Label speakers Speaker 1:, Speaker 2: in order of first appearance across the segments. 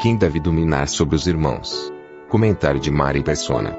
Speaker 1: Quem deve dominar sobre os irmãos? Comentário de Mari Persona.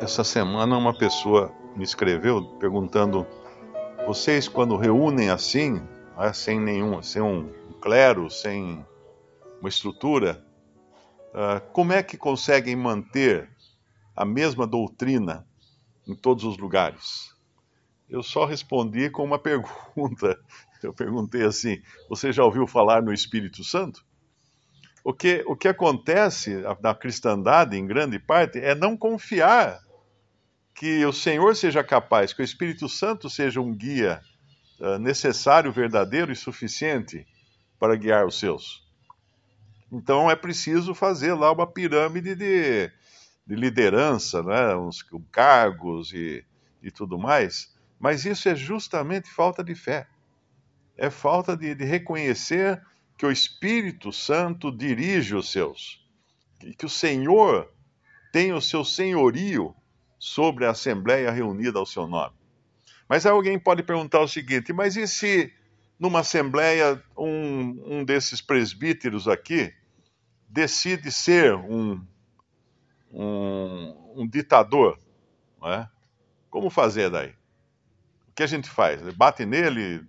Speaker 2: Essa semana uma pessoa me escreveu perguntando: vocês quando reúnem assim, né, sem nenhum, sem um clero, sem uma estrutura, uh, como é que conseguem manter a mesma doutrina em todos os lugares? Eu só respondi com uma pergunta. Eu perguntei assim: você já ouviu falar no Espírito Santo? O que, o que acontece na cristandade, em grande parte, é não confiar que o Senhor seja capaz, que o Espírito Santo seja um guia uh, necessário, verdadeiro e suficiente para guiar os seus. Então é preciso fazer lá uma pirâmide de, de liderança, né? uns cargos e, e tudo mais, mas isso é justamente falta de fé. É falta de, de reconhecer que o Espírito Santo dirige os seus, que, o Senhor tem o seu senhorio sobre a assembleia reunida ao seu nome. Mas alguém pode perguntar o seguinte: mas e se numa assembleia um, um desses presbíteros aqui decide ser um, um, um ditador? É? Como fazer daí? Que a gente faz? Bate nele,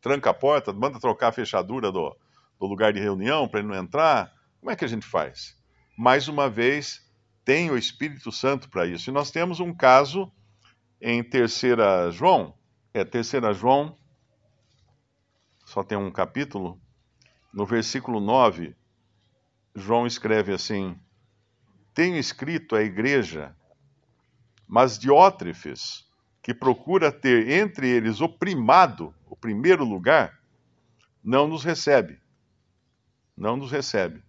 Speaker 2: tranca a porta, manda trocar a fechadura do, do lugar de reunião para ele não entrar? Como é que a gente faz? Mais uma vez, tem o Espírito Santo para isso. E nós temos um caso em Terceira João, é Terceira João, só tem um capítulo, no versículo 9, João escreve assim: Tenho escrito à igreja, mas Diótrefes, que procura ter entre eles o primado, o primeiro lugar, não nos recebe. Não nos recebe.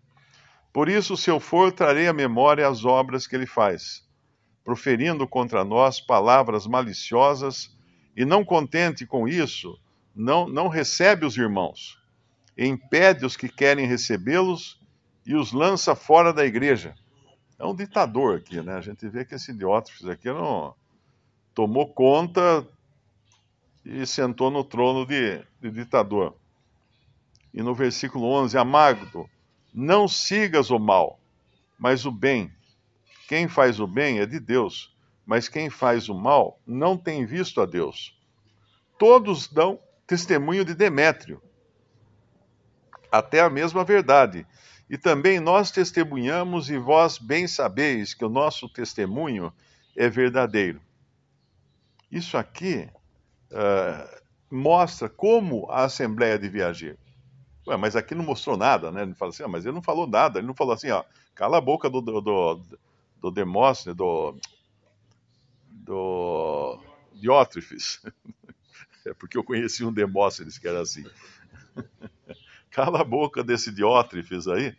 Speaker 2: Por isso, se eu for, trarei à memória as obras que ele faz, proferindo contra nós palavras maliciosas, e não contente com isso, não, não recebe os irmãos, impede os que querem recebê-los e os lança fora da igreja. É um ditador aqui, né? A gente vê que esse Diótrefes aqui não tomou conta e sentou no trono de, de ditador. E no versículo 11, Amagdo, não sigas o mal, mas o bem. Quem faz o bem é de Deus, mas quem faz o mal não tem visto a Deus. Todos dão testemunho de Demétrio, até a mesma verdade. E também nós testemunhamos, e vós bem sabeis que o nosso testemunho é verdadeiro. Isso aqui uh, mostra como a Assembleia devia agir. Ué, mas aqui não mostrou nada, né? Ele fala assim, ah, mas ele não falou nada, ele não falou assim, ó, cala a boca do, do, do, do Demóstenes, do, do Diótrefes. É porque eu conheci um Demóstenes que era assim. cala a boca desse Diótrefes aí,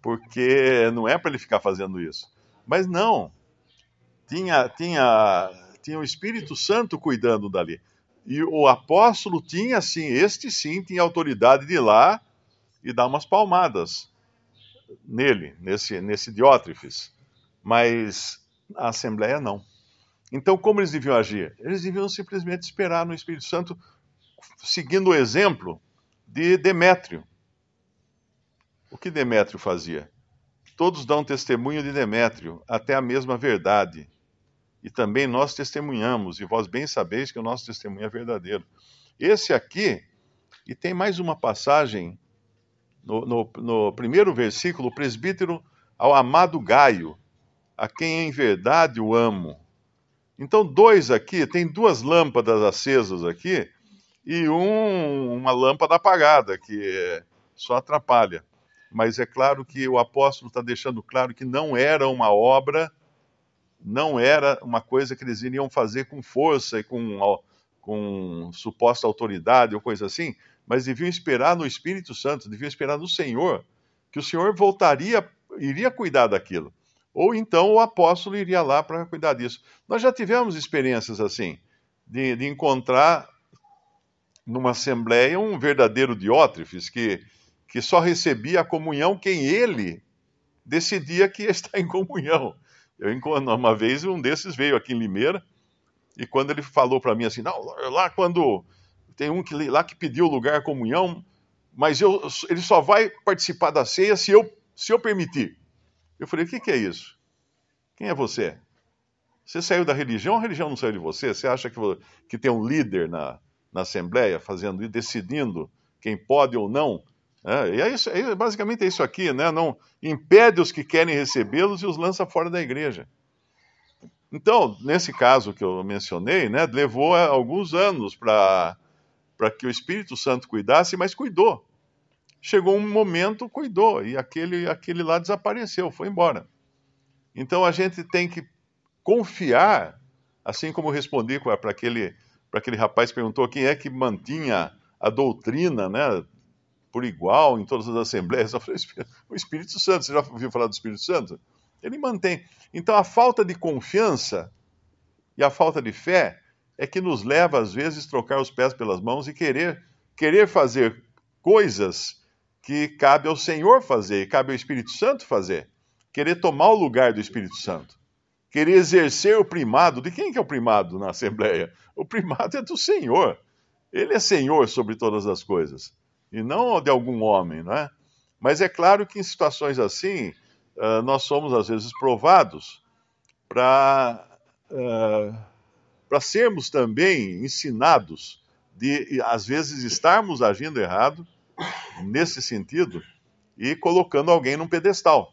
Speaker 2: porque não é para ele ficar fazendo isso. Mas não, tinha, tinha, tinha o Espírito Santo cuidando dali. E o apóstolo tinha, sim, este sim, tinha autoridade de ir lá e dar umas palmadas nele, nesse, nesse Diótrefes. Mas a Assembleia não. Então, como eles deviam agir? Eles deviam simplesmente esperar no Espírito Santo, seguindo o exemplo de Demétrio. O que Demétrio fazia? Todos dão testemunho de Demétrio, até a mesma verdade e também nós testemunhamos, e vós bem sabeis que o nosso testemunho é verdadeiro. Esse aqui, e tem mais uma passagem no, no, no primeiro versículo, o presbítero ao amado Gaio, a quem em verdade o amo. Então, dois aqui, tem duas lâmpadas acesas aqui, e um, uma lâmpada apagada, que só atrapalha. mas é claro que o apóstolo está deixando claro que não era uma obra, não era uma coisa que eles iriam fazer com força e com, com suposta autoridade ou coisa assim, mas deviam esperar no Espírito Santo, deviam esperar no Senhor, que o Senhor voltaria, iria cuidar daquilo. Ou então o apóstolo iria lá para cuidar disso. Nós já tivemos experiências assim, de, de encontrar numa assembleia um verdadeiro diótrefes que que só recebia a comunhão quem ele decidia que ia estar em comunhão. Eu uma vez um desses veio aqui em Limeira e quando ele falou para mim assim, não, lá quando tem um que lá que pediu lugar comunhão, mas eu, ele só vai participar da ceia se eu se eu permitir. Eu falei, o que, que é isso? Quem é você? Você saiu da religião, a religião não saiu de você? Você acha que, que tem um líder na, na Assembleia fazendo e decidindo quem pode ou não é, e é isso, é, basicamente é isso aqui, né? Não impede os que querem recebê-los e os lança fora da igreja. Então, nesse caso que eu mencionei, né, levou alguns anos para que o Espírito Santo cuidasse, mas cuidou. Chegou um momento, cuidou, e aquele, aquele lá desapareceu, foi embora. Então a gente tem que confiar, assim como respondi para aquele, aquele rapaz que perguntou quem é que mantinha a doutrina né, por igual em todas as assembleias. Eu falei, o Espírito Santo, você já ouviu falar do Espírito Santo? Ele mantém. Então a falta de confiança e a falta de fé é que nos leva, às vezes, trocar os pés pelas mãos e querer, querer fazer coisas que cabe ao Senhor fazer, cabe ao Espírito Santo fazer. Querer tomar o lugar do Espírito Santo. Querer exercer o primado. De quem que é o primado na Assembleia? O primado é do Senhor. Ele é Senhor sobre todas as coisas e não de algum homem, não é? Mas é claro que em situações assim, uh, nós somos às vezes provados para uh, sermos também ensinados de, às vezes, estarmos agindo errado nesse sentido e colocando alguém num pedestal,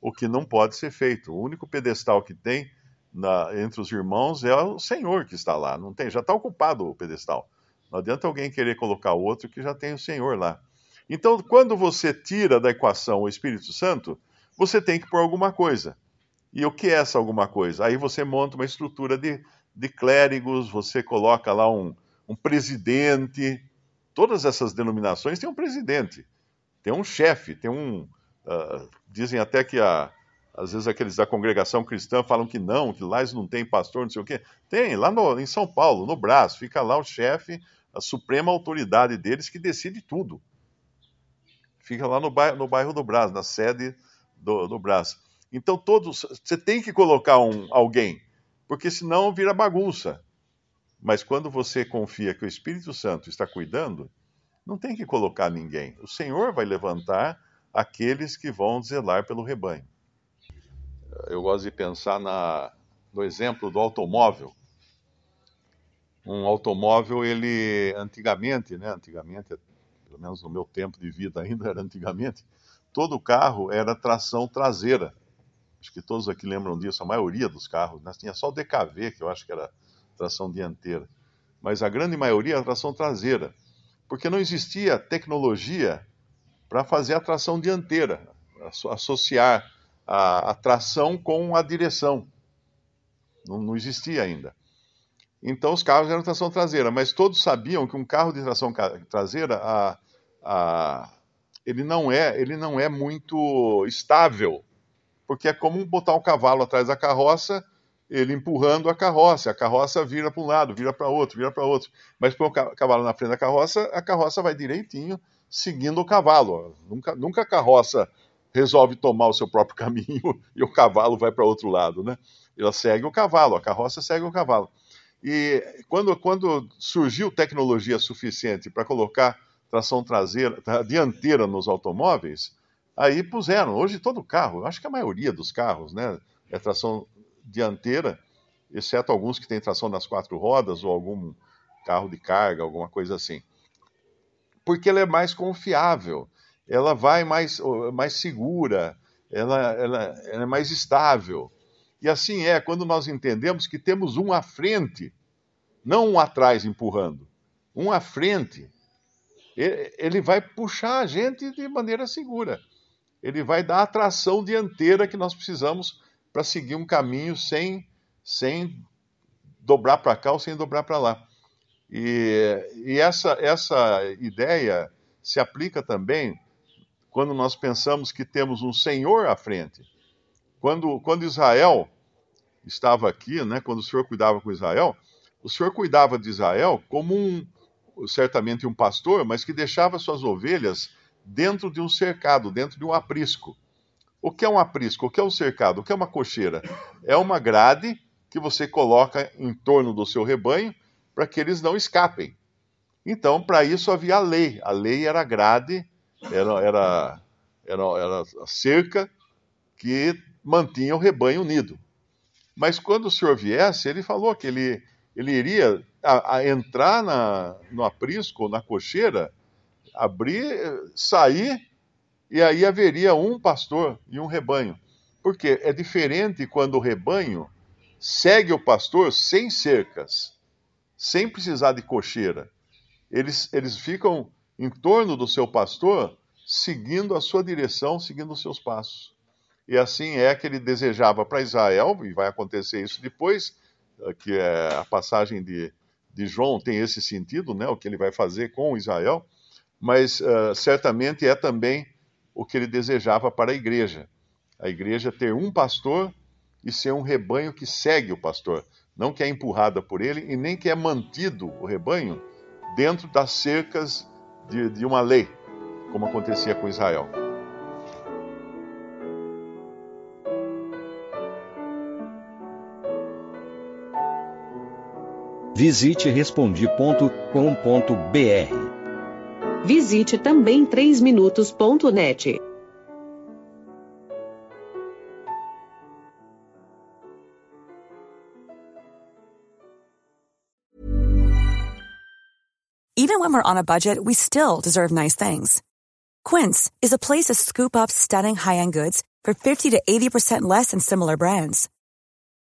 Speaker 2: o que não pode ser feito. O único pedestal que tem na, entre os irmãos é o Senhor que está lá, não tem, já está ocupado o pedestal. Não adianta alguém querer colocar outro que já tem o Senhor lá. Então, quando você tira da equação o Espírito Santo, você tem que pôr alguma coisa. E o que é essa alguma coisa? Aí você monta uma estrutura de, de clérigos, você coloca lá um, um presidente. Todas essas denominações têm um presidente, tem um chefe, tem um. Uh, dizem até que a, às vezes aqueles da congregação cristã falam que não, que lá eles não tem pastor, não sei o quê. Tem, lá no, em São Paulo, no Brás, fica lá o chefe, a suprema autoridade deles que decide tudo. Fica lá no bairro, no bairro do Brás, na sede do, do Brás. Então todos, você tem que colocar um, alguém, porque senão vira bagunça. Mas quando você confia que o Espírito Santo está cuidando, não tem que colocar ninguém. O Senhor vai levantar aqueles que vão zelar pelo rebanho. Eu gosto de pensar na, no exemplo do automóvel um automóvel, ele antigamente, né, antigamente, pelo menos no meu tempo de vida ainda era antigamente, todo carro era tração traseira. Acho que todos aqui lembram disso, a maioria dos carros, né? tinha só o DKV, que eu acho que era tração dianteira, mas a grande maioria era tração traseira, porque não existia tecnologia para fazer a tração dianteira, associar a, tração com a direção. Não, não existia ainda. Então os carros eram tração traseira, mas todos sabiam que um carro de tração traseira, a, a, ele, não é, ele não é muito estável, porque é como botar um cavalo atrás da carroça, ele empurrando a carroça, a carroça vira para um lado, vira para outro, vira para outro. Mas põe o cavalo na frente da carroça, a carroça vai direitinho, seguindo o cavalo. Nunca, nunca a carroça resolve tomar o seu próprio caminho e o cavalo vai para outro lado, né? Ela segue o cavalo, a carroça segue o cavalo. E quando, quando surgiu tecnologia suficiente para colocar tração traseira, dianteira nos automóveis, aí puseram. Hoje todo carro, acho que a maioria dos carros, né, é tração dianteira, exceto alguns que têm tração nas quatro rodas ou algum carro de carga, alguma coisa assim. Porque ela é mais confiável, ela vai mais, mais segura, ela, ela, ela é mais estável. E assim é quando nós entendemos que temos um à frente, não um atrás empurrando, um à frente. Ele vai puxar a gente de maneira segura. ele vai dar a tração dianteira que nós precisamos para seguir um caminho sem, sem dobrar para cá ou sem dobrar para lá. E, e essa, essa ideia se aplica também quando nós pensamos que temos um Senhor à frente. Quando, quando Israel estava aqui, né, quando o Senhor cuidava com Israel, o Senhor cuidava de Israel como um, certamente um pastor, mas que deixava suas ovelhas dentro de um cercado, dentro de um aprisco. O que é um aprisco? O que é um cercado? O que é uma cocheira? É uma grade que você coloca em torno do seu rebanho para que eles não escapem. Então, para isso havia a lei. A lei era grade, era, era, era, era cerca que mantinha o rebanho unido. Mas quando o Senhor viesse, ele falou que ele, ele iria a, a entrar na, no aprisco, na cocheira, abrir, sair, e aí haveria um pastor e um rebanho. Porque é diferente quando o rebanho segue o pastor sem cercas, sem precisar de cocheira. Eles, eles ficam em torno do seu pastor, seguindo a sua direção, seguindo os seus passos. E assim é que ele desejava para Israel, e vai acontecer isso depois, eh, que é a passagem de, de João tem esse sentido, né, o que ele vai fazer com Israel, mas uh, certamente é também o que ele desejava para a igreja. A igreja ter um pastor e ser um rebanho que segue o pastor, não que é empurrada por ele e nem que é mantido o rebanho dentro das cercas de, de uma lei, como acontecia com Israel.
Speaker 3: Visite respondi.com.br.
Speaker 4: Visite também 3minutos.net.
Speaker 5: Even when we're on a budget, we still deserve nice things. Quince is a place to scoop up stunning high-end goods for 50 to 80% less than similar brands.